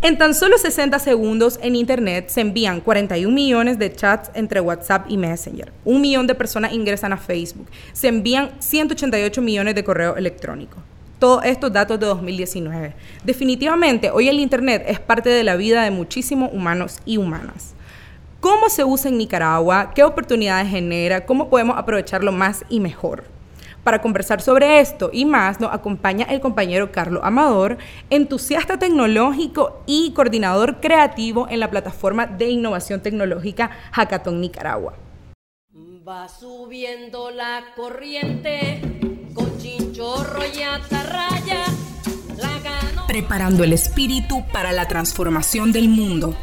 En tan solo 60 segundos en Internet se envían 41 millones de chats entre WhatsApp y Messenger. Un millón de personas ingresan a Facebook. Se envían 188 millones de correos electrónicos. Todos estos datos de 2019. Definitivamente, hoy el Internet es parte de la vida de muchísimos humanos y humanas. ¿Cómo se usa en Nicaragua? ¿Qué oportunidades genera? ¿Cómo podemos aprovecharlo más y mejor? Para conversar sobre esto y más nos acompaña el compañero Carlos Amador, entusiasta tecnológico y coordinador creativo en la plataforma de innovación tecnológica Hackathon Nicaragua. Va subiendo la corriente con chinchorro y atarraya. Preparando el espíritu para la transformación del mundo.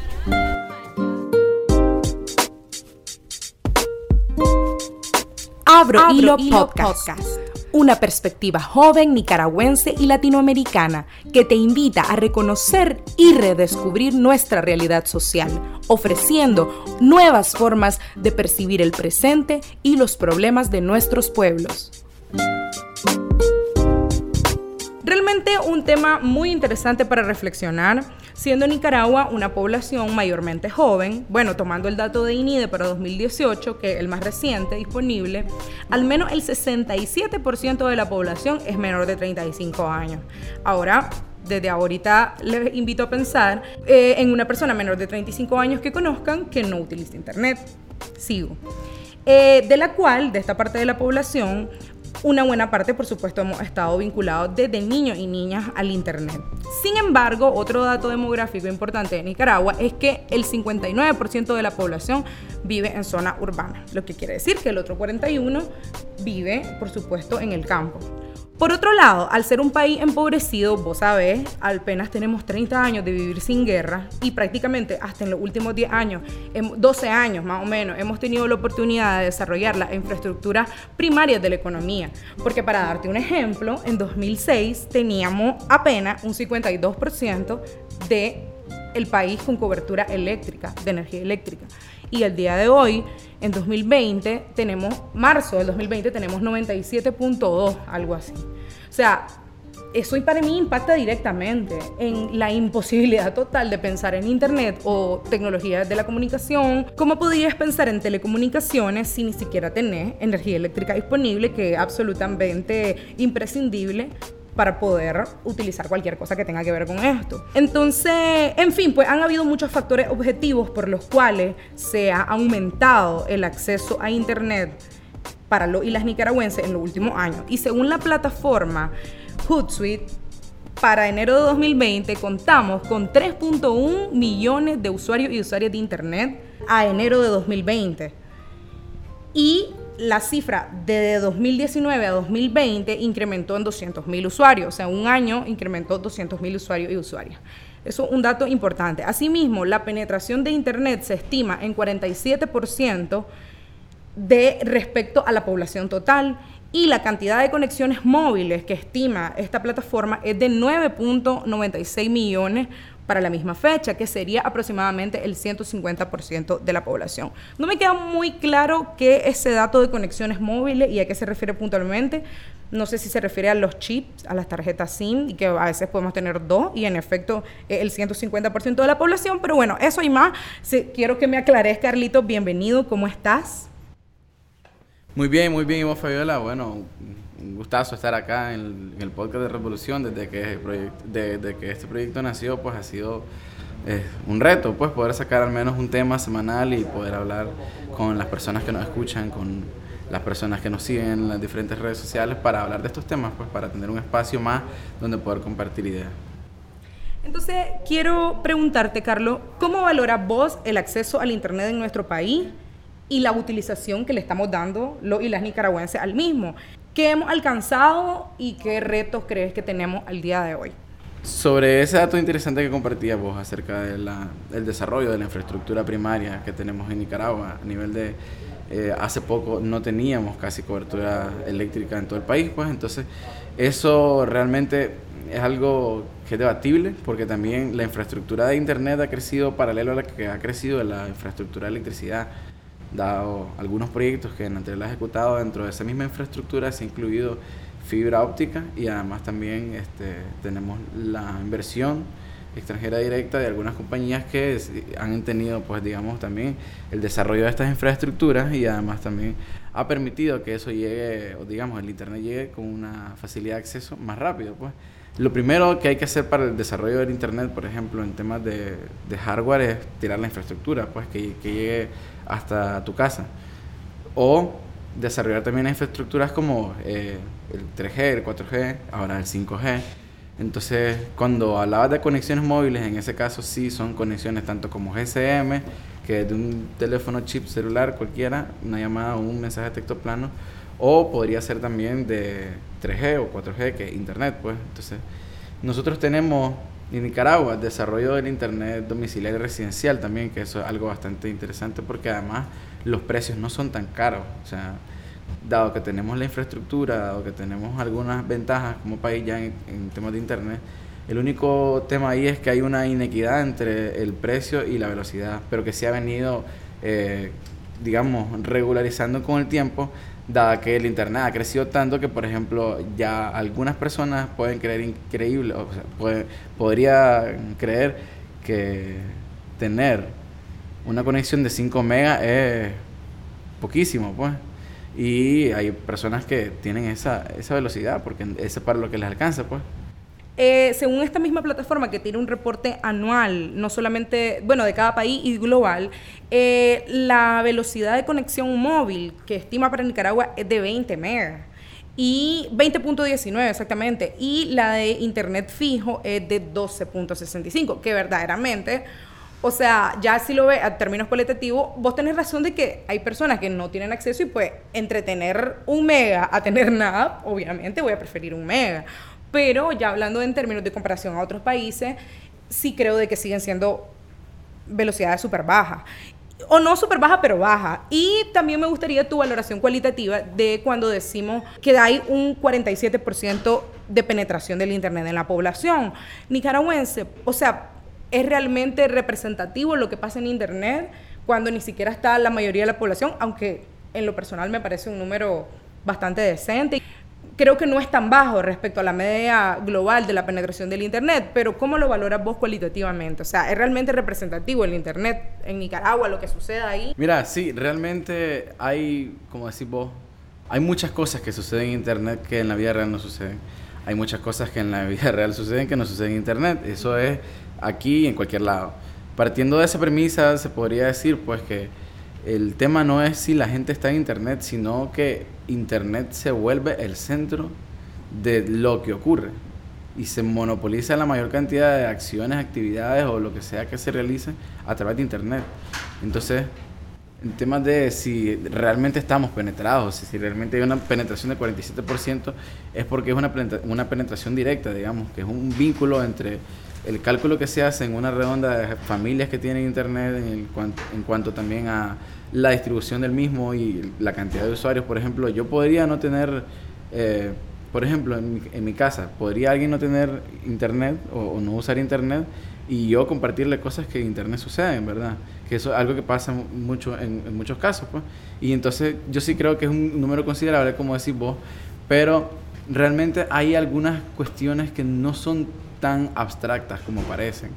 Abro, Hilo, Podcast, una perspectiva joven nicaragüense y latinoamericana que te invita a reconocer y redescubrir nuestra realidad social, ofreciendo nuevas formas de percibir el presente y los problemas de nuestros pueblos. Realmente un tema muy interesante para reflexionar, siendo Nicaragua una población mayormente joven, bueno, tomando el dato de INIDE para 2018, que es el más reciente disponible, al menos el 67% de la población es menor de 35 años. Ahora, desde ahorita les invito a pensar eh, en una persona menor de 35 años que conozcan que no utiliza internet. Sigo. Eh, de la cual, de esta parte de la población, una buena parte, por supuesto, hemos estado vinculados desde niños y niñas al Internet. Sin embargo, otro dato demográfico importante de Nicaragua es que el 59% de la población vive en zona urbana, lo que quiere decir que el otro 41% vive, por supuesto, en el campo. Por otro lado, al ser un país empobrecido, vos sabés, apenas tenemos 30 años de vivir sin guerra y prácticamente hasta en los últimos 10 años, 12 años más o menos, hemos tenido la oportunidad de desarrollar las infraestructuras primarias de la economía. Porque para darte un ejemplo, en 2006 teníamos apenas un 52% de el país con cobertura eléctrica, de energía eléctrica. Y el día de hoy, en 2020, tenemos, marzo del 2020, tenemos 97.2, algo así. O sea, eso para mí impacta directamente en la imposibilidad total de pensar en Internet o tecnologías de la comunicación. ¿Cómo podrías pensar en telecomunicaciones si ni siquiera tenés energía eléctrica disponible, que es absolutamente imprescindible para poder utilizar cualquier cosa que tenga que ver con esto. Entonces, en fin, pues han habido muchos factores objetivos por los cuales se ha aumentado el acceso a Internet para los y las nicaragüenses en los últimos años. Y según la plataforma Hootsuite, para enero de 2020 contamos con 3.1 millones de usuarios y usuarias de Internet a enero de 2020. Y la cifra de 2019 a 2020 incrementó en 200.000 usuarios, o sea, un año incrementó 200.000 usuarios y usuarias. Eso es un dato importante. Asimismo, la penetración de Internet se estima en 47% de respecto a la población total y la cantidad de conexiones móviles que estima esta plataforma es de 9.96 millones para la misma fecha, que sería aproximadamente el 150% de la población. No me queda muy claro qué es ese dato de conexiones móviles y a qué se refiere puntualmente. No sé si se refiere a los chips, a las tarjetas SIM, y que a veces podemos tener dos, y en efecto el 150% de la población, pero bueno, eso y más. quiero que me aclares, Carlitos, bienvenido, ¿cómo estás? Muy bien, muy bien, Ivo Fabiola. Bueno, un gustazo estar acá en el, podcast de Revolución desde que, desde que este proyecto nació, pues ha sido eh, un reto, pues poder sacar al menos un tema semanal y poder hablar con las personas que nos escuchan, con las personas que nos siguen en las diferentes redes sociales para hablar de estos temas, pues para tener un espacio más donde poder compartir ideas. Entonces, quiero preguntarte, Carlos, ¿cómo valoras vos el acceso al Internet en nuestro país y la utilización que le estamos dando los y las nicaragüenses al mismo? ¿Qué hemos alcanzado y qué retos crees que tenemos al día de hoy? Sobre ese dato interesante que compartías vos acerca del desarrollo de la infraestructura primaria que tenemos en Nicaragua, a nivel de eh, hace poco no teníamos casi cobertura eléctrica en todo el país, pues entonces eso realmente es algo que es debatible porque también la infraestructura de Internet ha crecido paralelo a la que ha crecido la infraestructura de electricidad dado algunos proyectos que en anterior ha ejecutado dentro de esa misma infraestructura se ha incluido fibra óptica y además también este, tenemos la inversión extranjera directa de algunas compañías que han tenido, pues digamos, también el desarrollo de estas infraestructuras y además también ha permitido que eso llegue, o digamos, el Internet llegue con una facilidad de acceso más rápido, pues. Lo primero que hay que hacer para el desarrollo del Internet, por ejemplo, en temas de, hardware, es tirar la infraestructura, pues que, que, llegue hasta tu casa. O desarrollar también infraestructuras como eh, el 3G, el 4G, ahora el 5G. Entonces, cuando hablabas de conexiones móviles, en ese caso sí son conexiones tanto como GSM, que es de un teléfono chip celular cualquiera, una llamada o un mensaje de texto plano, o podría ser también de 3G o 4G, que es Internet, pues. Entonces, nosotros tenemos en Nicaragua desarrollo del Internet domiciliario residencial también, que eso es algo bastante interesante porque además los precios no son tan caros. O sea, dado que tenemos la infraestructura, dado que tenemos algunas ventajas como país ya en, temas de Internet, el único tema ahí es que hay una inequidad entre el precio y la velocidad, pero que se ha venido, eh, digamos, regularizando con el tiempo dada que el Internet ha crecido tanto que, por ejemplo, ya algunas personas pueden creer increíble, o sea, puede, podrían creer que tener una conexión de 5 megas es poquísimo, pues. Y hay personas que tienen esa, esa velocidad porque eso es para lo que les alcanza, pues. Eh, según esta misma plataforma que tiene un reporte anual, no solamente, bueno, de cada país y global, eh, la velocidad de conexión móvil que estima para Nicaragua es de 20 megas y 20.19 exactamente, y la de internet fijo es de 12.65, que verdaderamente, o sea, ya si lo ve a términos cualitativos, vos tenés razón de que hay personas que no tienen acceso y pues entre tener un mega a tener nada, obviamente voy a preferir un mega pero ya hablando en términos de comparación a otros países, sí creo de que siguen siendo velocidades súper bajas. O no súper baja, pero baja. Y también me gustaría tu valoración cualitativa de cuando decimos que hay un 47% de penetración del Internet en la población nicaragüense. O sea, ¿es realmente representativo lo que pasa en Internet cuando ni siquiera está la mayoría de la población? Aunque en lo personal me parece un número bastante decente creo que no es tan bajo respecto a la media global de la penetración del Internet, pero ¿cómo lo valoras vos cualitativamente? O sea, ¿es realmente representativo el Internet en Nicaragua, lo que sucede ahí? Mira, sí, realmente hay, como decís vos, hay muchas cosas que suceden en Internet que en la vida real no suceden. Hay muchas cosas que en la vida real suceden que no suceden en Internet. Eso es aquí y en cualquier lado. Partiendo de esa premisa, se podría decir pues que el tema no es si la gente está en Internet, sino que Internet se vuelve el centro de lo que ocurre y se monopoliza la mayor cantidad de acciones, actividades o lo que sea que se realice a través de Internet. Entonces, en temas de si realmente estamos penetrados, si realmente hay una penetración de 47%, es porque es una, una penetración directa, digamos, que es un vínculo entre el cálculo que se hace en una redonda de familias que tienen Internet en, en cuanto también a la distribución del mismo y la cantidad de usuarios. Por ejemplo, yo podría no tener, eh, por ejemplo, en mi, en mi, casa, podría alguien no tener internet o, no usar internet y yo compartirle cosas que en internet suceden, ¿verdad? Que eso es algo que pasa mucho en, muchos casos, pues. Y entonces yo sí creo que es un número considerable, como decís vos, pero realmente hay algunas cuestiones que no son tan abstractas como parecen.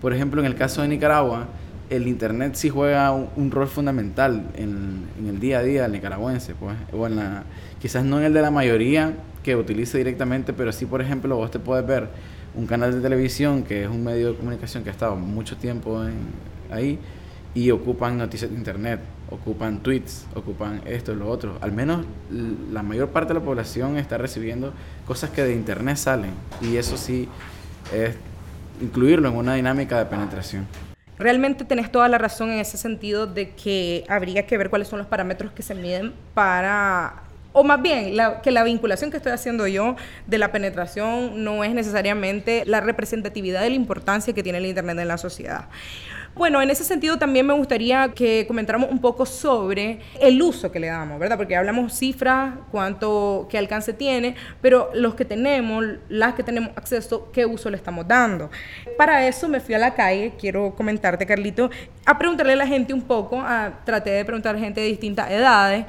Por ejemplo, en el caso de Nicaragua, el Internet sí juega un, rol fundamental en, el día a día del nicaragüense, pues, o en la, quizás no en el de la mayoría que utilice directamente, pero sí, por ejemplo, vos te puedes ver un canal de televisión que es un medio de comunicación que ha estado mucho tiempo ahí y ocupan noticias de Internet, ocupan tweets, ocupan esto, lo otro. Al menos la mayor parte de la población está recibiendo cosas que de Internet salen y eso sí es incluirlo en una dinámica de penetración. Realmente tenés toda la razón en ese sentido de que habría que ver cuáles son los parámetros que se miden para o más bien que la vinculación que estoy haciendo yo de la penetración no es necesariamente la representatividad de la importancia que tiene el Internet en la sociedad. Bueno, en ese sentido también me gustaría que comentáramos un poco sobre el uso que le damos, ¿verdad? Porque hablamos cifras, cuánto, qué alcance tiene, pero los que tenemos, las que tenemos acceso, qué uso le estamos dando. Para eso me fui a la calle, quiero comentarte, Carlito, a preguntarle a la gente un poco, a, traté de preguntar a gente de distintas edades,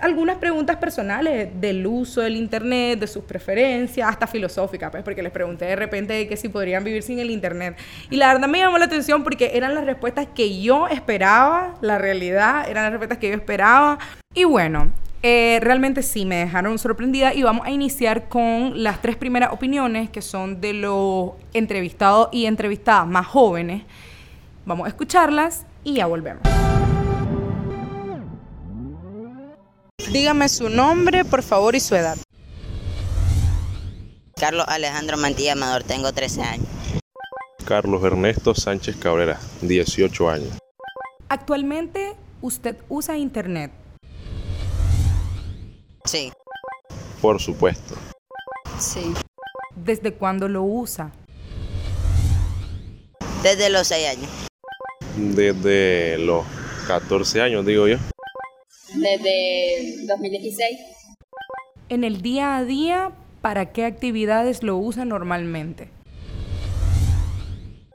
algunas preguntas personales del uso del Internet, de sus preferencias, hasta filosóficas, pues, porque les pregunté de repente que si podrían vivir sin el Internet. Y la verdad me llamó la atención porque eran las respuestas que yo esperaba, la realidad, eran las respuestas que yo esperaba. Y bueno, eh, realmente sí, me dejaron sorprendida y vamos a iniciar con las tres primeras opiniones que son de los entrevistados y entrevistadas más jóvenes. Vamos a escucharlas y ya volvemos. Dígame su nombre, por favor, y su edad. Carlos Alejandro Mantilla Amador, tengo 13 años. Carlos Ernesto Sánchez Cabrera, 18 años. Actualmente, ¿usted usa Internet? Sí, Por supuesto. sí. ¿Desde cuándo lo usa? Desde los 6 años. Desde los 14 años, digo yo. Desde 2016. En el día a día, ¿para qué actividades lo usa normalmente?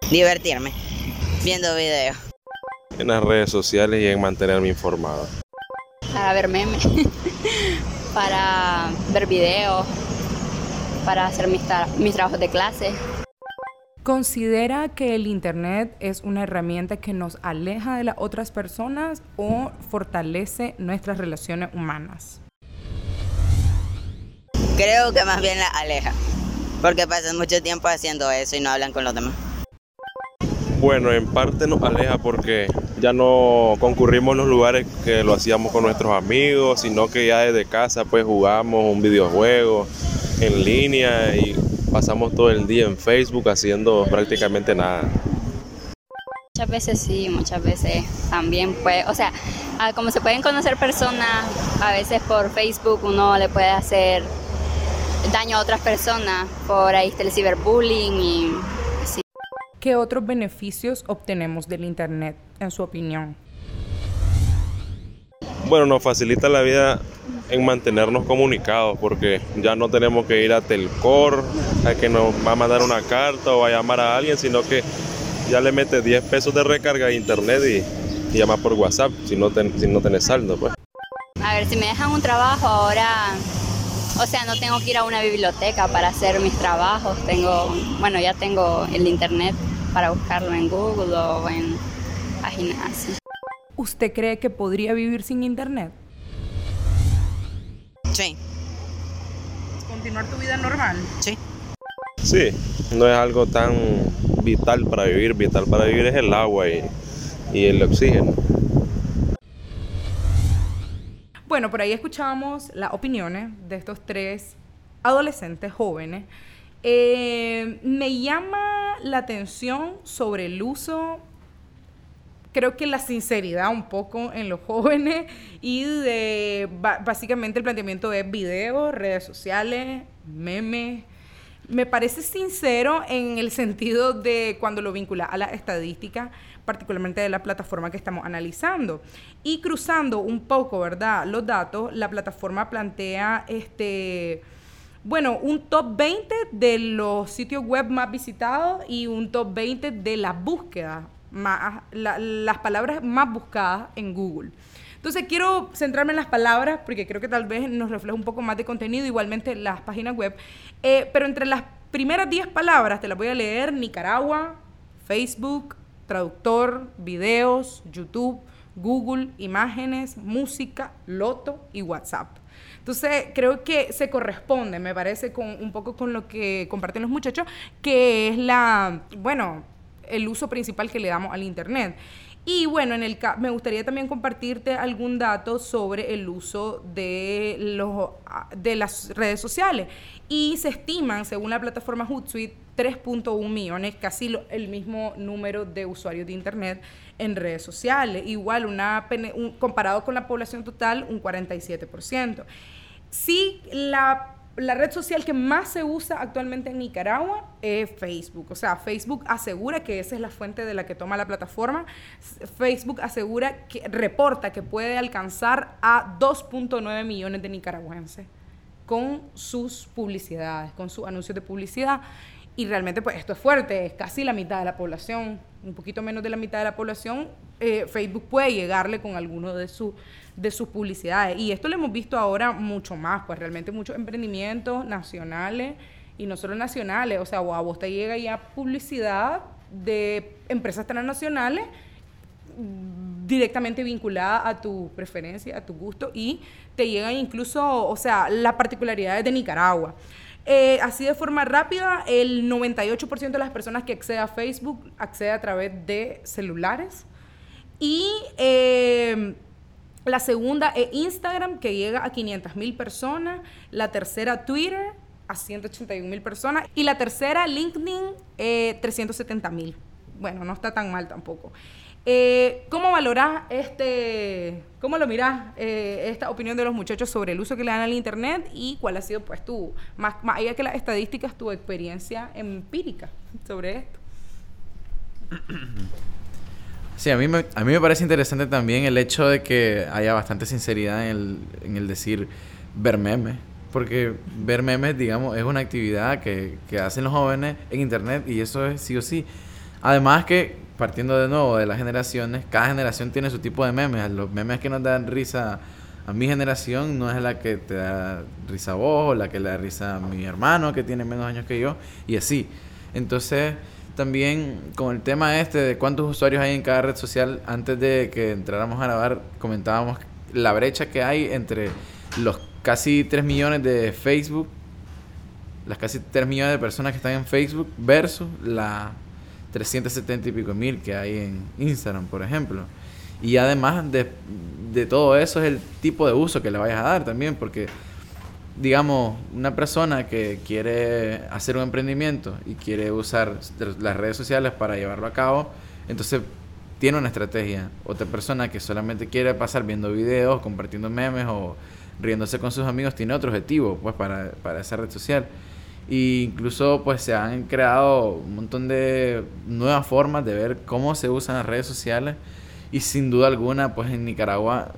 Divertirme. Viendo videos. En las redes sociales y en mantenerme informado. Para ver memes. para ver videos. Para hacer mis, tra- mis trabajos de clase. ¿Considera que el Internet es una herramienta que nos aleja de las otras personas o fortalece nuestras relaciones humanas? Creo que más bien la aleja. Porque pasan mucho tiempo haciendo eso y no hablan con los demás. Bueno, en parte nos aleja porque ya no concurrimos en los lugares que lo hacíamos con nuestros amigos, sino que ya desde casa pues jugamos un videojuego en línea y pasamos todo el día en Facebook haciendo prácticamente nada. Muchas veces sí, muchas veces también puede, o sea, como se pueden conocer personas, a veces por Facebook uno le puede hacer daño a otras personas, por ahí está el ciberbullying y así. ¿Qué otros beneficios obtenemos del Internet, en su opinión? Bueno, nos facilita la vida en mantenernos comunicados porque ya no tenemos que ir a Telcor a que nos va a mandar una carta o a llamar a alguien, sino que ya le metes 10 pesos de recarga a internet y, y llama por WhatsApp si no, ten- si no tenés saldo. Pues. A ver, si me dejan un trabajo ahora, o sea, no tengo que ir a una biblioteca para hacer mis trabajos, tengo, bueno, ya tengo el internet para buscarlo en Google o en páginas. ¿Usted cree que podría vivir sin Internet? Sí, ¿Continuar tu vida normal? sí. Sí, no es algo tan vital para vivir, vital para vivir es el agua y, y el oxígeno. Bueno, por ahí escuchamos las opiniones de estos tres adolescentes jóvenes. Eh, me llama la atención sobre el uso, creo que la sinceridad un poco en los jóvenes y de básicamente el planteamiento de videos, redes sociales, memes. Me parece sincero en el sentido de cuando lo vincula a la estadística, particularmente de la plataforma que estamos analizando. Y cruzando un poco, ¿verdad? Los datos, la plataforma plantea este bueno, un top 20 de los sitios web más visitados y un top 20 de las búsquedas, más, la- las palabras más buscadas en Google. Entonces quiero centrarme en las palabras porque creo que tal vez nos refleja un poco más de contenido, igualmente las páginas web. Eh, pero entre las primeras 10 palabras, te las voy a leer, Nicaragua, Facebook, traductor, videos, YouTube, Google, imágenes, música, loto y WhatsApp. Entonces, creo que se corresponde, me parece, con un poco con lo que comparten los muchachos, que es la, bueno, el uso principal que le damos al Internet. Y bueno, en el me gustaría también compartirte algún dato sobre el uso de, los, ah, de las redes sociales. Y se estiman, según la plataforma Hootsuite, 3.1 millones, casi el mismo número de usuarios de Internet en redes sociales. Igual, una, comparado con la población total, un 47%. Sí, la, la red social que más se usa actualmente en Nicaragua es Facebook. O sea, Facebook asegura que esa es la fuente de la que toma la plataforma. Facebook asegura que reporta que puede alcanzar a 2.9 millones de nicaragüenses con sus publicidades, con sus anuncios de publicidad. Y realmente, pues esto es fuerte, es casi la mitad de la población, un poquito menos de la mitad de la población eh, Facebook puede llegarle con alguno de, su, de sus publicidades. Y esto lo hemos visto ahora mucho más, pues realmente muchos emprendimientos nacionales y no solo nacionales, o sea, a vos te llega ya publicidad de empresas transnacionales directamente vinculada a tu preferencia, a tu gusto y te llegan incluso, o sea, las particularidades de Nicaragua. Eh, así de forma rápida, el 98% de las personas que accede a Facebook accede a través de celulares. Y eh, la segunda es Instagram, que llega a 500 mil personas. La tercera, Twitter, a 181 mil personas. Y la tercera, LinkedIn, eh, 370 mil. Bueno, no está tan mal tampoco. Eh, ¿Cómo valorás este, cómo lo mirás eh, esta opinión de los muchachos sobre el uso que le dan al Internet y cuál ha sido, pues, tu, más, más allá que las estadísticas, tu experiencia empírica sobre esto? Sí, a mí, me, a mí me parece interesante también el hecho de que haya bastante sinceridad en el, en el decir ver memes. Porque ver memes, digamos, es una actividad que, que hacen los jóvenes en Internet y eso es sí o sí. Además que partiendo de nuevo de las generaciones, cada generación tiene su tipo de memes. Los memes que nos dan risa a mi generación no es la que te da risa a vos o la que le da risa a mi hermano que tiene menos años que yo y así. Entonces, también con el tema este de cuántos usuarios hay en cada red social, antes de que entráramos a grabar, comentábamos la brecha que hay entre los casi 3 millones de Facebook, las casi 3 millones de personas que están en Facebook versus la 370 y pico mil que hay en Instagram, por ejemplo. Y además de, de, todo eso es el tipo de uso que le vayas a dar también, porque digamos, una persona que quiere hacer un emprendimiento y quiere usar las redes sociales para llevarlo a cabo, entonces tiene una estrategia. Otra persona que solamente quiere pasar viendo videos, compartiendo memes o riéndose con sus amigos, tiene otro objetivo pues para, para esa red social. E incluso pues se han creado un montón de nuevas formas de ver cómo se usan las redes sociales y sin duda alguna pues en Nicaragua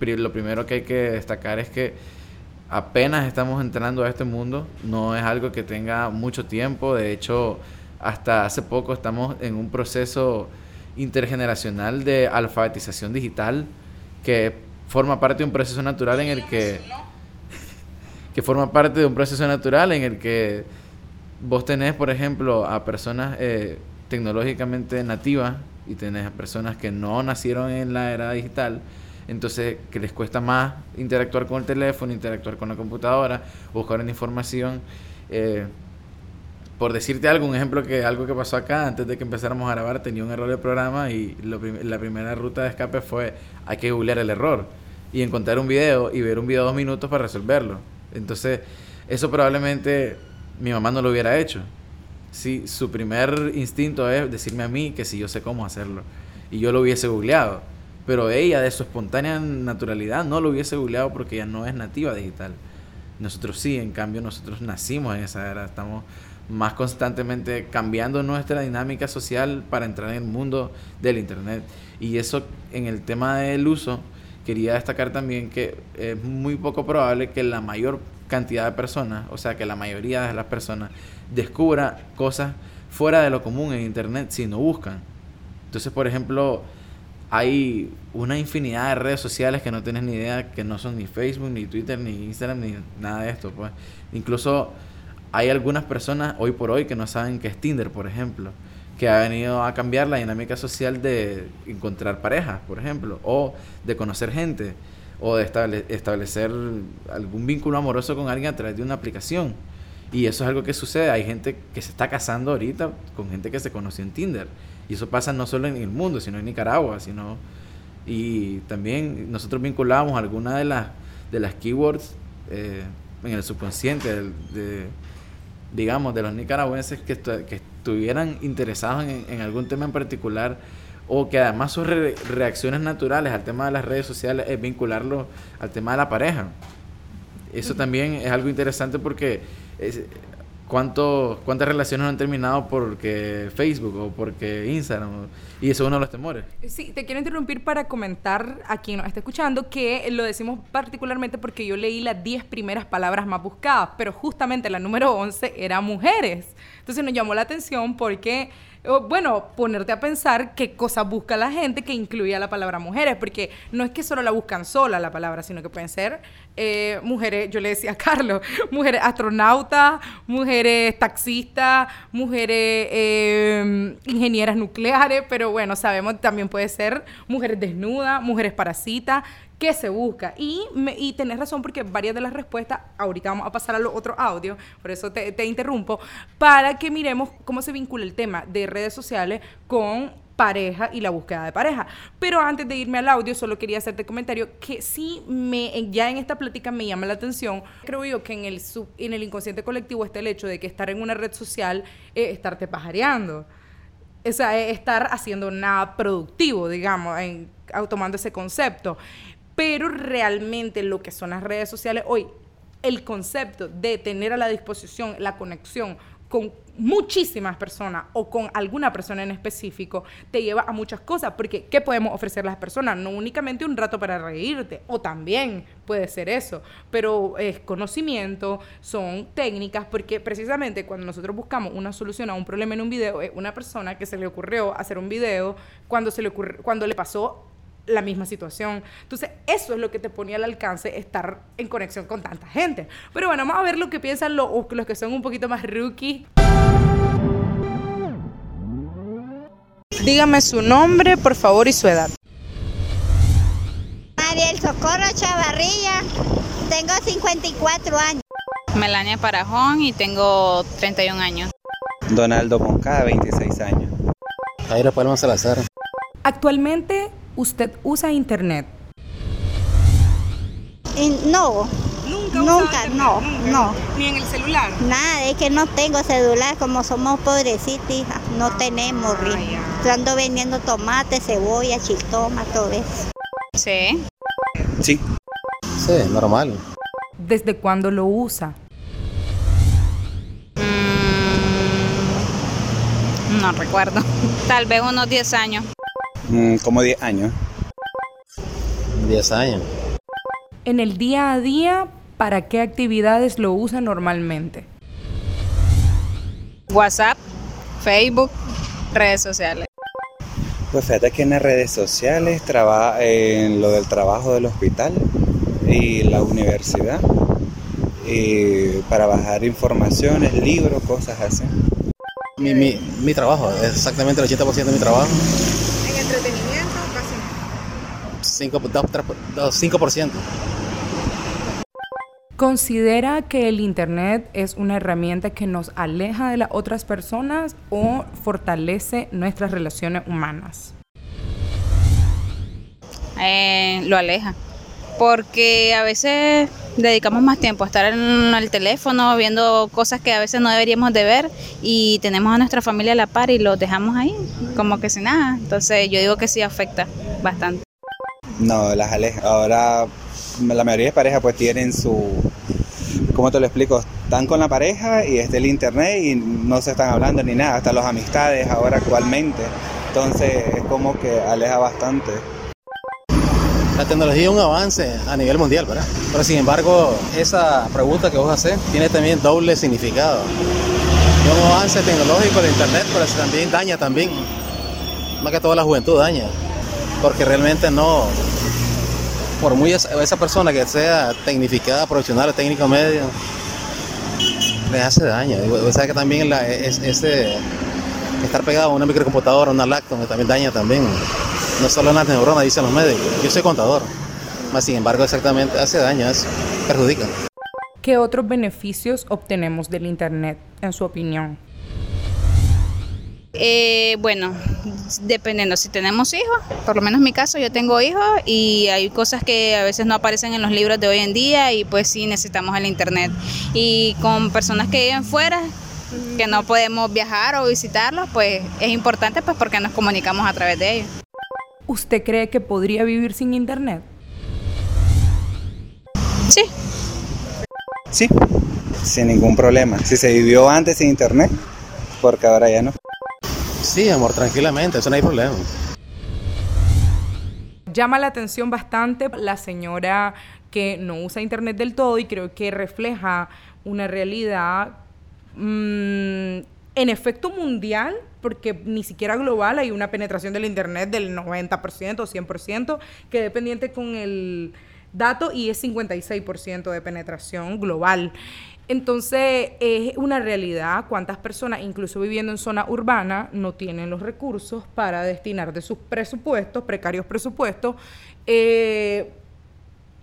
eh, lo primero que hay que destacar es que apenas estamos entrando a este mundo, no es algo que tenga mucho tiempo, de hecho hasta hace poco estamos en un proceso intergeneracional de alfabetización digital que forma parte de un proceso natural en el que que forma parte de un proceso natural en el que vos tenés, por ejemplo, a personas eh, tecnológicamente nativas y tenés a personas que no nacieron en la era digital, entonces que les cuesta más interactuar con el teléfono, interactuar con la computadora, buscar una información. Eh, por decirte algo, un ejemplo que algo que pasó acá, antes de que empezáramos a grabar, tenía un error de programa y la primera ruta de escape fue hay que googlear el error y encontrar un video y ver un video de dos minutos para resolverlo. Entonces, eso probablemente mi mamá no lo hubiera hecho. Si su primer instinto es decirme a mí que si yo sé cómo hacerlo y yo lo hubiese googleado, pero ella de su espontánea naturalidad no lo hubiese googleado porque ella no es nativa digital. Nosotros sí, en cambio nosotros nacimos en esa era, estamos más constantemente cambiando nuestra dinámica social para entrar en el mundo del internet y eso en el tema del uso quería destacar también que es muy poco probable que la mayor cantidad de personas, o sea, que la mayoría de las personas descubra cosas fuera de lo común en Internet si no buscan. Entonces, por ejemplo, hay una infinidad de redes sociales que no tienes ni idea, que no son ni Facebook, ni Twitter, ni Instagram, ni nada de esto. Pues. Incluso hay algunas personas hoy por hoy que no saben qué es Tinder, por ejemplo que ha venido a cambiar la dinámica social de encontrar parejas, por ejemplo, o de conocer gente, o de establecer algún vínculo amoroso con alguien a través de una aplicación. Y eso es algo que sucede. Hay gente que se está casando ahorita con gente que se conoció en Tinder. Y eso pasa no solo en el mundo, sino en Nicaragua, sino... Y también nosotros vinculamos algunas de las, de las keywords eh, en el subconsciente de, digamos, de los nicaragüenses que, que estuvieran interesados en, algún tema en particular o que además sus reacciones naturales al tema de las redes sociales es vincularlo al tema de la pareja. Eso también es algo interesante porque ¿cuántas relaciones no han terminado porque Facebook o porque Instagram? Y eso es uno de los temores. Sí, te quiero interrumpir para comentar a quien nos está escuchando que lo decimos particularmente porque yo leí las 10 primeras palabras más buscadas, pero justamente la número 11 era mujeres. Entonces nos llamó la atención porque bueno, ponerte a pensar qué cosas busca la gente que incluya la palabra mujeres, porque no es que solo la buscan sola la palabra, sino que pueden ser eh, mujeres, yo le decía a Carlos, mujeres astronautas, mujeres taxistas, mujeres eh, ingenieras nucleares, pero bueno, sabemos también puede ser mujeres desnudas, mujeres parasitas, qué se busca. Y, y tenés razón porque varias de las respuestas, ahorita vamos a pasar a los otros audios, por eso te, te interrumpo, para que miremos cómo se vincula el tema de redes sociales con pareja y la búsqueda de pareja. Pero antes de irme al audio, solo quería hacerte comentario que sí me, ya en esta plática me llama la atención. Creo yo que en el, sub, en el inconsciente colectivo está el hecho de que estar en una red social es estarte pajareando. O sea, es estar haciendo nada productivo, digamos, en, tomando ese concepto. Pero realmente lo que son las redes sociales hoy, el concepto de tener a la disposición la conexión con muchísimas personas o con alguna persona en específico te lleva a muchas cosas, porque ¿qué podemos ofrecer a las personas? No únicamente un rato para reírte, o también puede ser eso, pero es conocimiento, son técnicas, porque precisamente cuando nosotros buscamos una solución a un problema en un video, es una persona que se le ocurrió hacer un video cuando, se le, ocurrió, cuando le pasó la misma situación. Entonces, eso es lo que te ponía al alcance estar en conexión con tanta gente. Pero bueno, vamos a ver lo que piensan los, los que son un poquito más rookie. Dígame su nombre, por favor, y su edad. Mariel Socorro Chavarrilla, tengo 54 años. Melania Parajón y tengo 31 años. Donaldo Moncada, 26 años. Jairo Palma Salazar. Actualmente ¿Usted usa internet? no. Nunca, nunca no, no. ¿Ni en el celular? Nada, es que no tengo celular, como somos pobrecitos, hija, no ah, tenemos. Ah, ando vendiendo tomate, cebolla, chiltoma, todo eso. Sí. Sí. Sí, normal. ¿Desde cuándo lo usa? Mm, no recuerdo. Tal vez unos 10 años. Mm, como 10 años. 10 años. En el día a día, ¿para qué actividades lo usa normalmente? WhatsApp, Facebook, redes sociales. Pues fíjate que en las redes sociales trabaja en lo del trabajo del hospital y la universidad y para bajar informaciones, libros, cosas así. Mi, mi, mi trabajo, exactamente el 80% de mi trabajo 5%. ¿Considera que el Internet es una herramienta que nos aleja de las otras personas o fortalece nuestras relaciones humanas? Eh, lo aleja, porque a veces dedicamos más tiempo a estar en el teléfono viendo cosas que a veces no deberíamos de ver y tenemos a nuestra familia a la par y los dejamos ahí, como que sin nada. Entonces yo digo que sí afecta bastante. No, las aleja. Ahora la mayoría de parejas pues tienen su, ¿cómo te lo explico? Están con la pareja y está el internet y no se están hablando ni nada, hasta las amistades ahora actualmente. Entonces es como que aleja bastante la tecnología es un avance a nivel mundial, ¿verdad? Pero sin embargo, esa pregunta que vos haces tiene también doble significado. Es un avance tecnológico de Internet, pero también daña también. Más que toda la juventud daña. Porque realmente no, por muy esa, persona que sea tecnificada, profesional, técnico medio, le hace daño. O sea que también la, ese, estar pegado a una microcomputadora, una laptop, también daña también no solo en las neuronas, dicen los médicos. Yo soy contador, más sin embargo exactamente hace daño, perjudica. ¿Qué otros beneficios obtenemos del Internet, en su opinión? Eh, bueno, dependiendo, si tenemos hijos, por lo menos en mi caso yo tengo hijos y hay cosas que a veces no aparecen en los libros de hoy en día y pues sí necesitamos el Internet. Y con personas que viven fuera, que no podemos viajar o visitarlos, pues es importante pues porque nos comunicamos a través de ellos. ¿Usted cree que podría vivir sin internet? Sí. Sí, sin ningún problema. Si se vivió antes sin internet, porque ahora ya no. Sí, amor, tranquilamente, eso no hay problema. Llama la atención bastante la señora que no usa internet del todo y creo que refleja una realidad mm, en efecto mundial porque ni siquiera global hay una penetración del Internet del 90% o 100%, que pendiente con el dato y es 56% de penetración global. Entonces, es una realidad cuántas personas, incluso viviendo en zona urbana, no tienen los recursos para destinar de sus presupuestos, precarios presupuestos, eh,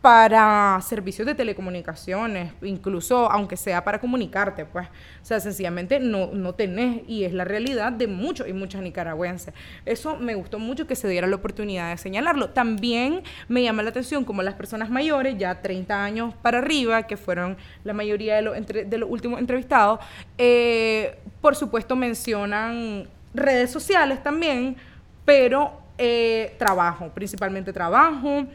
para servicios de telecomunicaciones, incluso aunque sea para comunicarte, pues, o sea, sencillamente no, no tenés, y es la realidad de muchos y muchas nicaragüenses. Eso me gustó mucho que se diera la oportunidad de señalarlo. También me llama la atención como las personas mayores, ya 30 años para arriba, que fueron la mayoría de, los de los últimos entrevistados, eh, por supuesto mencionan redes sociales también, pero eh, trabajo, principalmente trabajo,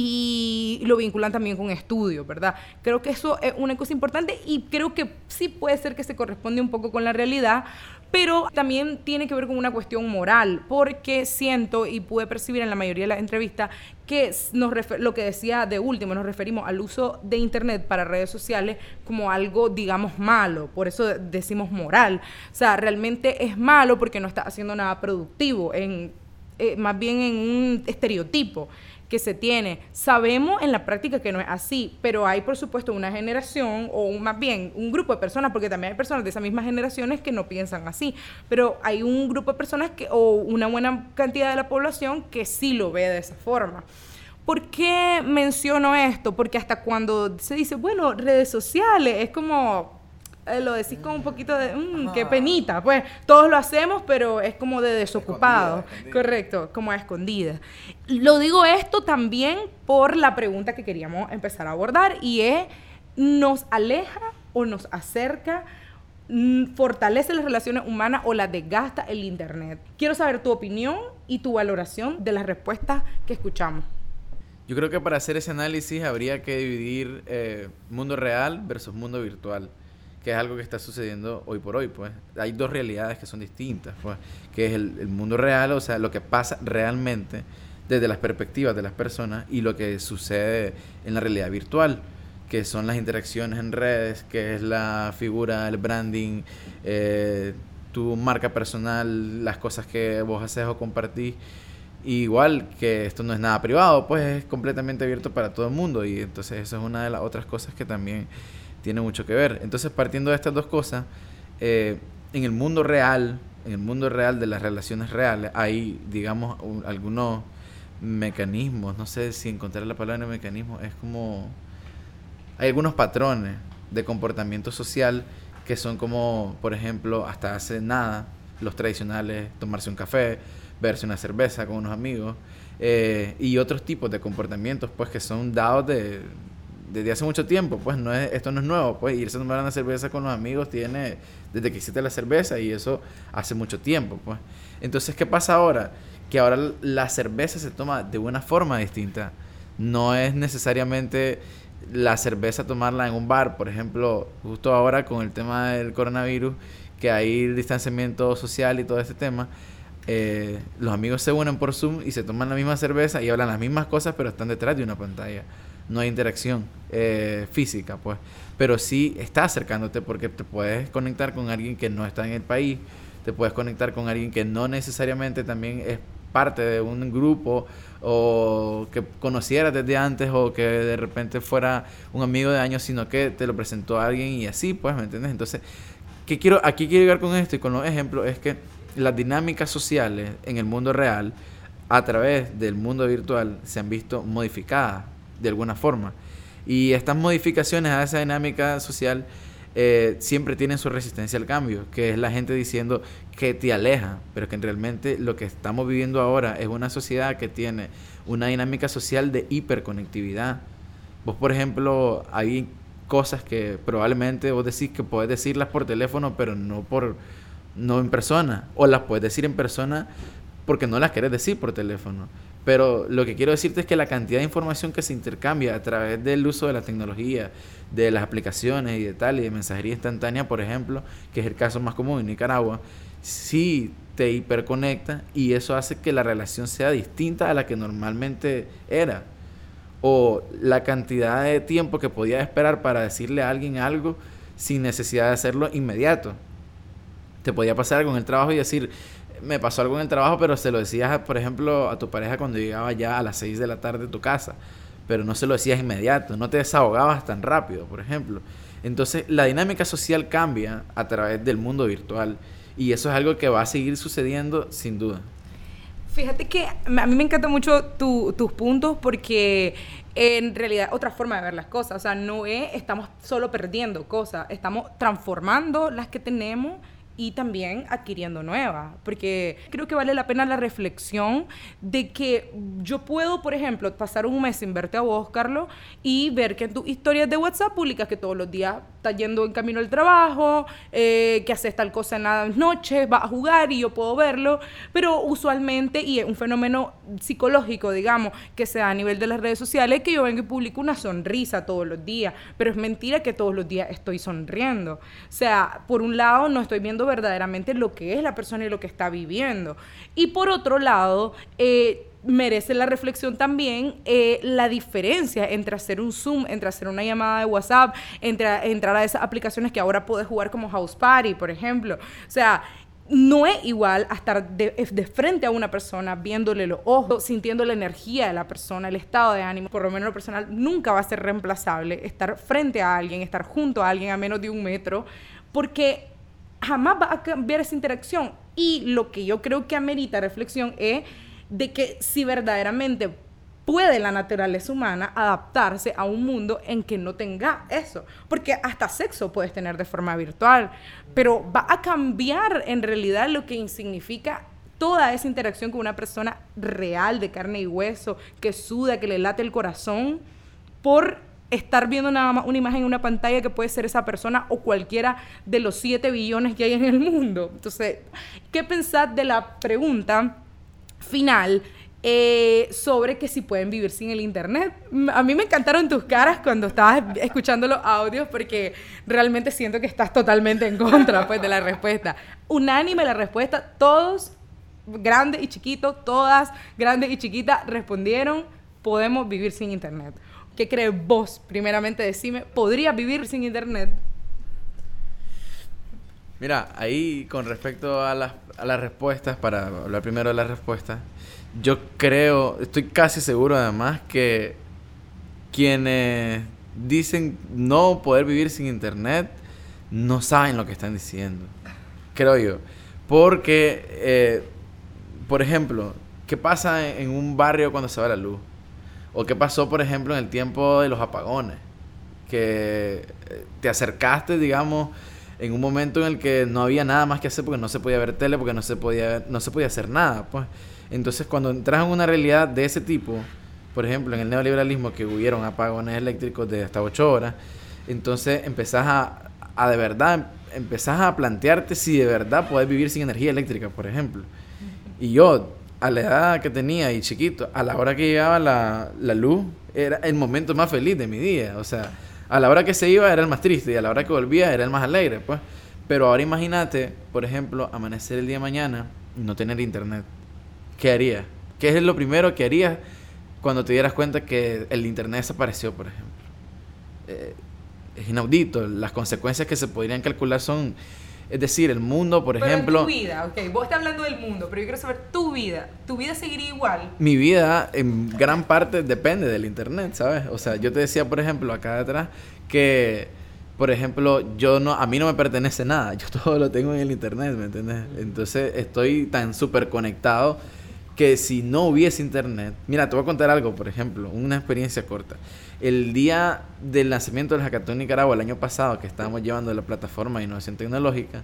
y lo vinculan también con estudios, ¿verdad? Creo que eso es una cosa importante y creo que sí puede ser que se corresponde un poco con la realidad, pero también tiene que ver con una cuestión moral, porque siento y pude percibir en la mayoría de las entrevistas que nos lo que decía de último, nos referimos al uso de Internet para redes sociales como algo, digamos, malo, por eso decimos moral. O sea, realmente es malo porque no está haciendo nada productivo, en, eh, más bien en un estereotipo que se tiene. Sabemos en la práctica que no es así, pero hay por supuesto una generación o más bien un grupo de personas, porque también hay personas de esas mismas generaciones que no piensan así, pero hay un grupo de personas que, o una buena cantidad de la población que sí lo ve de esa forma. ¿Por qué menciono esto? Porque hasta cuando se dice, bueno, redes sociales, es como, eh, lo decís con un poquito de, mmm, qué penita, pues todos lo hacemos, pero es como de desocupado, correcto, como a escondida. Lo digo esto también por la pregunta que queríamos empezar a abordar y es, ¿nos aleja o nos acerca? Mm, fortalece las relaciones humanas o las desgasta el Internet. Quiero saber tu opinión y tu valoración de las respuestas que escuchamos. Yo creo que para hacer ese análisis habría que dividir eh, mundo real versus mundo virtual que es algo que está sucediendo hoy por hoy, pues. Hay dos realidades que son distintas, pues, que es el, mundo real, o sea, lo que pasa realmente desde las perspectivas de las personas y lo que sucede en la realidad virtual, que son las interacciones en redes, que es la figura, el branding, eh, tu marca personal, las cosas que vos haces o compartís. Igual que esto no es nada privado, pues es completamente abierto para todo el mundo y entonces eso es una de las otras cosas que también tiene mucho que ver. Entonces, partiendo de estas dos cosas, eh, en el mundo real, en el mundo real de las relaciones reales, hay, digamos, algunos mecanismos, no sé si encontrar la palabra mecanismo, es como, hay algunos patrones de comportamiento social que son como, por ejemplo, hasta hace nada, los tradicionales, tomarse un café, verse una cerveza con unos amigos, eh, y otros tipos de comportamientos, pues, que son dados de, desde hace mucho tiempo, pues no es, esto no es nuevo, pues irse a tomar una cerveza con los amigos tiene desde que existe la cerveza y eso hace mucho tiempo, pues. Entonces, ¿qué pasa ahora? Que ahora la cerveza se toma de una forma distinta. No es necesariamente la cerveza tomarla en un bar, por ejemplo, justo ahora con el tema del coronavirus, que hay distanciamiento social y todo este tema. Eh, los amigos se unen por Zoom y se toman la misma cerveza y hablan las mismas cosas, pero están detrás de una pantalla no hay interacción eh, física, pues. Pero sí está acercándote porque te puedes conectar con alguien que no está en el país, te puedes conectar con alguien que no necesariamente también es parte de un grupo o que conocieras desde antes o que de repente fuera un amigo de años, sino que te lo presentó alguien y así, pues, ¿me entiendes? Entonces, ¿qué quiero, aquí quiero llegar con esto y con los ejemplos es que las dinámicas sociales en el mundo real a través del mundo virtual se han visto modificadas de alguna forma. Y estas modificaciones a esa dinámica social eh, siempre tienen su resistencia al cambio, que es la gente diciendo que te aleja, pero que realmente lo que estamos viviendo ahora es una sociedad que tiene una dinámica social de hiperconectividad. Vos, por ejemplo, hay cosas que probablemente vos decís que puedes decirlas por teléfono, pero no por no en persona, o las puedes decir en persona porque no las querés decir por teléfono. Pero lo que quiero decirte es que la cantidad de información que se intercambia a través del uso de la tecnología, de las aplicaciones y de tal, y de mensajería instantánea, por ejemplo, que es el caso más común en Nicaragua, sí te hiperconecta y eso hace que la relación sea distinta a la que normalmente era. O la cantidad de tiempo que podía esperar para decirle a alguien algo sin necesidad de hacerlo inmediato. te podía pasar algo en el trabajo y decir, me pasó algo en el trabajo, pero se lo decías, por ejemplo, a tu pareja cuando llegaba ya a las 6 de la tarde a tu casa, pero no se lo decías inmediato, no te desahogabas tan rápido, por ejemplo. Entonces, la dinámica social cambia a través del mundo virtual y eso es algo que va a seguir sucediendo sin duda. Fíjate que a mí me encantan mucho tus puntos porque en realidad otra forma de ver las cosas. O sea, no es estamos solo perdiendo cosas, estamos transformando las que tenemos y también adquiriendo nuevas, porque creo que vale la pena la reflexión de que yo puedo, por ejemplo, pasar un mes sin verte a vos, Carlos, y ver que en tus historias de WhatsApp publicas que todos los días estás yendo en camino al trabajo, eh, que haces tal cosa en las noches, vas a jugar y yo puedo verlo, pero usualmente, y es un fenómeno psicológico, digamos, que se da a nivel de las redes sociales, que yo vengo y publico una sonrisa todos los días, pero es mentira que todos los días estoy sonriendo. O sea, por un lado no estoy viendo verdaderamente lo que es la persona y lo que está viviendo. Y por otro lado, eh, merece la reflexión también eh, la diferencia entre hacer un Zoom, entre hacer una llamada de WhatsApp, entre entrar a esas aplicaciones que ahora puedes jugar como House Party, por ejemplo. O sea, no es igual a estar de, frente a una persona, viéndole los ojos, sintiendo la energía de la persona, el estado de ánimo. Por lo menos lo personal nunca va a ser reemplazable estar frente a alguien, estar junto a alguien a menos de un metro, porque jamás va a cambiar esa interacción. Y lo que yo creo que amerita reflexión es de que si verdaderamente puede la naturaleza humana adaptarse a un mundo en que no tenga eso. Porque hasta sexo puedes tener de forma virtual, pero va a cambiar en realidad lo que significa toda esa interacción con una persona real, de carne y hueso, que suda, que le late el corazón, por estar viendo nada más una imagen en una pantalla que puede ser esa persona o cualquiera de los 7 billones que hay en el mundo. Entonces, ¿qué pensás de la pregunta final? Eh, sobre que si pueden vivir sin el internet. A mí me encantaron tus caras cuando estabas escuchando los audios porque realmente siento que estás totalmente en contra pues, de la respuesta. Unánime la respuesta, todos, grandes y chiquitos, todas, grandes y chiquitas, respondieron, podemos vivir sin internet. ¿Qué crees vos? Primeramente, decime, ¿podrías vivir sin internet? Mira, ahí con respecto a las, a las respuestas, para hablar primero de las respuestas, yo creo, estoy casi seguro además que quienes dicen no poder vivir sin internet no saben lo que están diciendo. Creo yo. Porque, eh, por ejemplo, ¿qué pasa en un barrio cuando se va la luz? ¿O qué pasó, por ejemplo, en el tiempo de los apagones? Que eh, te acercaste, digamos, en un momento en el que no había nada más que hacer porque no se podía ver tele, porque no se podía, no se podía hacer nada. Pues. Entonces, cuando entras en una realidad de ese tipo, por ejemplo, en el neoliberalismo, que hubieron apagones eléctricos de hasta 8 horas, entonces empezás a, a de verdad, empezás a plantearte si de verdad puedes vivir sin energía eléctrica, por ejemplo. Y yo, a la edad que tenía y chiquito, a la hora que llegaba la, la, luz, era el momento más feliz de mi día. O sea, a la hora que se iba era el más triste y a la hora que volvía era el más alegre, pues. Pero ahora imagínate, por ejemplo, amanecer el día de mañana y no tener internet. ¿Qué harías? ¿Qué es lo primero que harías cuando te dieras cuenta que el internet desapareció, por ejemplo? Eh, es inaudito. Las consecuencias que se podrían calcular son es decir, el mundo, por pero ejemplo... tu vida, ok, vos estás hablando del mundo, pero yo quiero saber tu vida. ¿Tu vida seguiría igual? Mi vida en gran parte depende del internet, ¿sabes? O sea, yo te decía, por ejemplo, acá atrás, que, por ejemplo, yo no, a mí no me pertenece nada, yo todo lo tengo en el internet, ¿me entiendes? Entonces estoy tan súper conectado que si no hubiese internet, mira, te voy a contar algo, por ejemplo, una experiencia corta. El día del nacimiento del Hackathon Nicaragua, el año pasado, que estábamos llevando la plataforma de innovación tecnológica,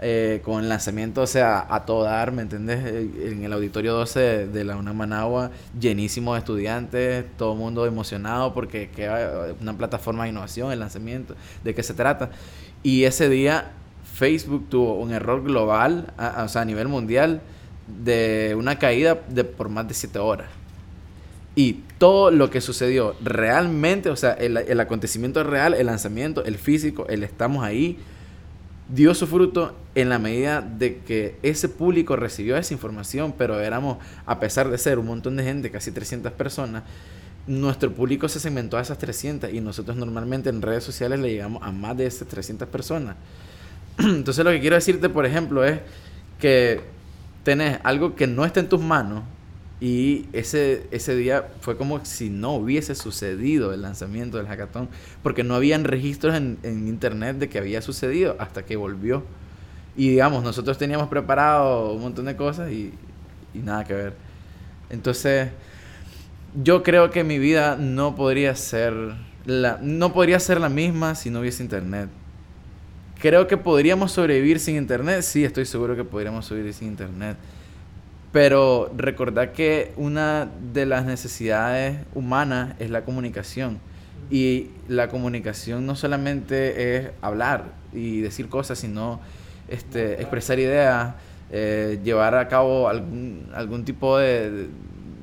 eh, con el lanzamiento, o sea, a todo dar, ¿me entendés? Eh, en el auditorio 12 de la UNAM Managua, llenísimo de estudiantes, todo el mundo emocionado porque queda una plataforma de innovación, el lanzamiento, ¿de qué se trata? Y ese día Facebook tuvo un error global, o sea, a nivel mundial, de una caída de por más de 7 horas. Y todo lo que sucedió realmente, o sea, el, el, acontecimiento real, el lanzamiento, el físico, el estamos ahí, dio su fruto en la medida de que ese público recibió esa información, pero éramos, a pesar de ser un montón de gente, casi 300 personas, nuestro público se segmentó a esas 300 y nosotros normalmente en redes sociales le llegamos a más de esas 300 personas. Entonces lo que quiero decirte, por ejemplo, es que tenés algo que no está en tus manos y ese, ese día fue como si no hubiese sucedido el lanzamiento del hackathon, porque no habían registros en, en internet de que había sucedido hasta que volvió. Y digamos, nosotros teníamos preparado un montón de cosas y, y nada que ver. Entonces, yo creo que mi vida no podría ser la, no podría ser la misma si no hubiese internet. Creo que podríamos sobrevivir sin internet, sí, estoy seguro que podríamos sobrevivir sin internet. Pero recordad que una de las necesidades humanas es la comunicación. Y la comunicación no solamente es hablar y decir cosas, sino este, expresar ideas, eh, llevar a cabo algún, algún tipo de,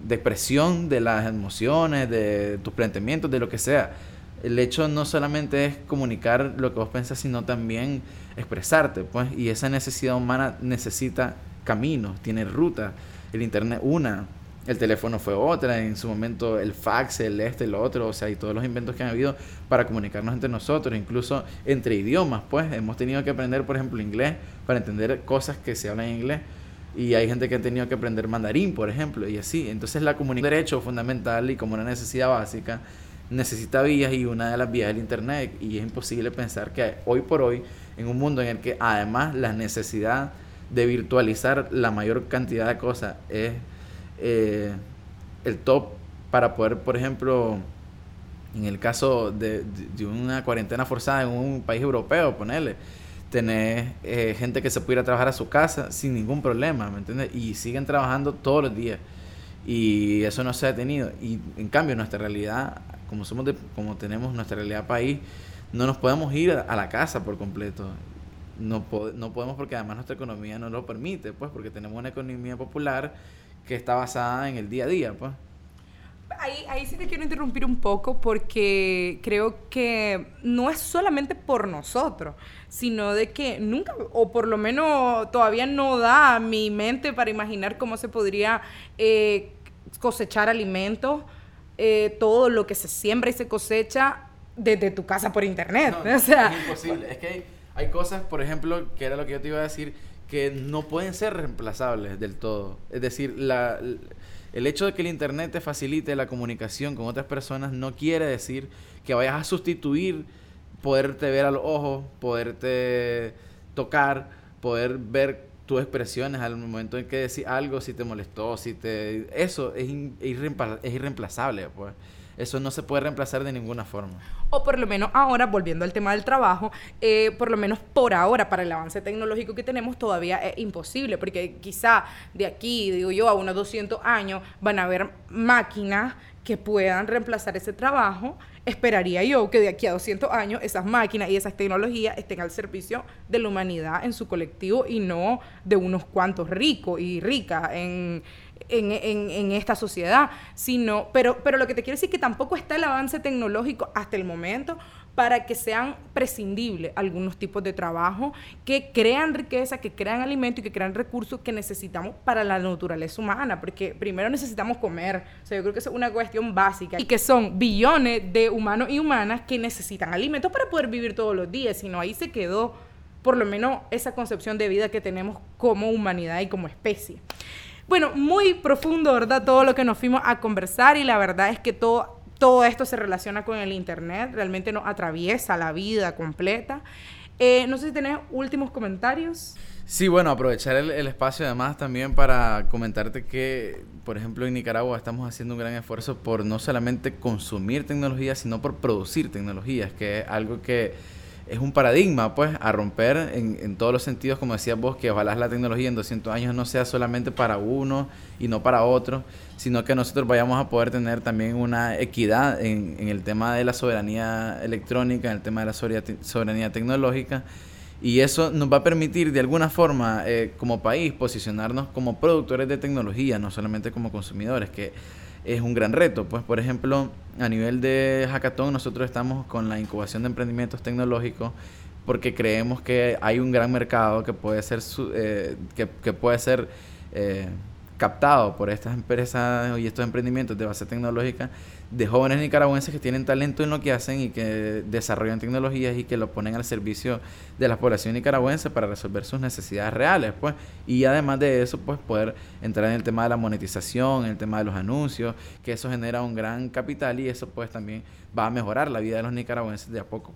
de expresión de las emociones, de tus planteamientos, de lo que sea el hecho no solamente es comunicar lo que vos pensás, sino también expresarte, pues, y esa necesidad humana necesita caminos, tiene ruta. El internet una, el teléfono fue otra, en su momento el fax, el este, el otro, o sea, y todos los inventos que han habido para comunicarnos entre nosotros, incluso entre idiomas, pues, hemos tenido que aprender, por ejemplo, inglés para entender cosas que se hablan en inglés. Y hay gente que ha tenido que aprender mandarín, por ejemplo, y así. Entonces la comunicación es un derecho fundamental y como una necesidad básica necesita vías y una de las vías es el Internet. Y es imposible pensar que hoy por hoy, en un mundo en el que además la necesidad de virtualizar la mayor cantidad de cosas es eh, el top para poder, por ejemplo, en el caso de, de, una cuarentena forzada en un país europeo, ponerle, tener eh, gente que se pudiera trabajar a su casa sin ningún problema, ¿me entiendes? Y siguen trabajando todos los días. Y eso no se ha detenido. Y en cambio, nuestra realidad como somos de, como tenemos nuestra realidad país, no nos podemos ir a, la casa por completo. No, no podemos porque además nuestra economía no lo permite, pues, porque tenemos una economía popular que está basada en el día a día, pues. Ahí, ahí sí te quiero interrumpir un poco porque creo que no es solamente por nosotros, sino de que nunca, o por lo menos todavía no da mi mente para imaginar cómo se podría eh, cosechar alimentos eh, todo lo que se siembra y se cosecha desde tu casa por internet. o sea, es imposible. Es que hay, cosas, por ejemplo, que era lo que yo te iba a decir, que no pueden ser reemplazables del todo. Es decir, la, el hecho de que el internet te facilite la comunicación con otras personas no quiere decir que vayas a sustituir poderte ver a los ojos, poderte tocar, poder ver tus expresiones al momento en que decís algo, si te molestó, si te... Eso es, es irreemplazable, pues. Eso no se puede reemplazar de ninguna forma. O por lo menos ahora, volviendo al tema del trabajo, eh, por lo menos por ahora, para el avance tecnológico que tenemos, todavía es imposible, porque quizá de aquí, digo yo, a unos 200 años van a haber máquinas que puedan reemplazar ese trabajo esperaría yo que de aquí a 200 años esas máquinas y esas tecnologías estén al servicio de la humanidad en su colectivo y no de unos cuantos ricos y ricas en, en, esta sociedad, sino, pero, pero lo que te quiero decir es que tampoco está el avance tecnológico hasta el momento para que sean prescindibles algunos tipos de trabajo que crean riqueza, que crean alimento y que crean recursos que necesitamos para la naturaleza humana, porque primero necesitamos comer, o sea, yo creo que es una cuestión básica. Y que son billones de humanos y humanas que necesitan alimentos para poder vivir todos los días, sino ahí se quedó por lo menos esa concepción de vida que tenemos como humanidad y como especie. Bueno, muy profundo, ¿verdad? Todo lo que nos fuimos a conversar y la verdad es que todo todo esto se relaciona con el Internet, realmente nos atraviesa la vida completa. Eh, no sé si tenés últimos comentarios. Sí, bueno, aprovechar el, espacio además también para comentarte que, por ejemplo, en Nicaragua estamos haciendo un gran esfuerzo por no solamente consumir tecnología, sino por producir tecnologías, que es algo que es un paradigma, pues, a romper en, en, todos los sentidos, como decías vos, que ojalá la tecnología en 200 años no sea solamente para uno y no para otro, sino que nosotros vayamos a poder tener también una equidad en, en el tema de la soberanía electrónica, en el tema de la soberanía tecnológica, y eso nos va a permitir de alguna forma, eh, como país, posicionarnos como productores de tecnología, no solamente como consumidores, que es un gran reto. Pues, por ejemplo, a nivel de hackathon, nosotros estamos con la incubación de emprendimientos tecnológicos porque creemos que hay un gran mercado que puede ser, eh, que, que, puede ser eh, captado por estas empresas y estos emprendimientos de base tecnológica de jóvenes nicaragüenses que tienen talento en lo que hacen y que desarrollan tecnologías y que lo ponen al servicio de la población nicaragüense para resolver sus necesidades reales, pues. Y además de eso, pues poder entrar en el tema de la monetización, en el tema de los anuncios, que eso genera un gran capital y eso pues también va a mejorar la vida de los nicaragüenses de a poco.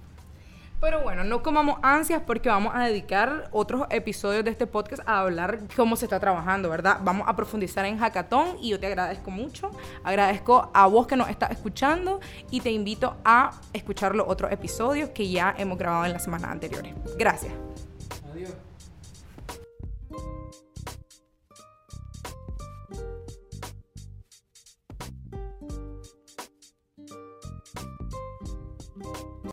Pero bueno, no comamos ansias porque vamos a dedicar otros episodios de este podcast a hablar cómo se está trabajando, ¿verdad? Vamos a profundizar en hackathon y yo te agradezco mucho. Agradezco a vos que nos estás escuchando y te invito a escuchar los otros episodios que ya hemos grabado en las semanas anteriores. Gracias.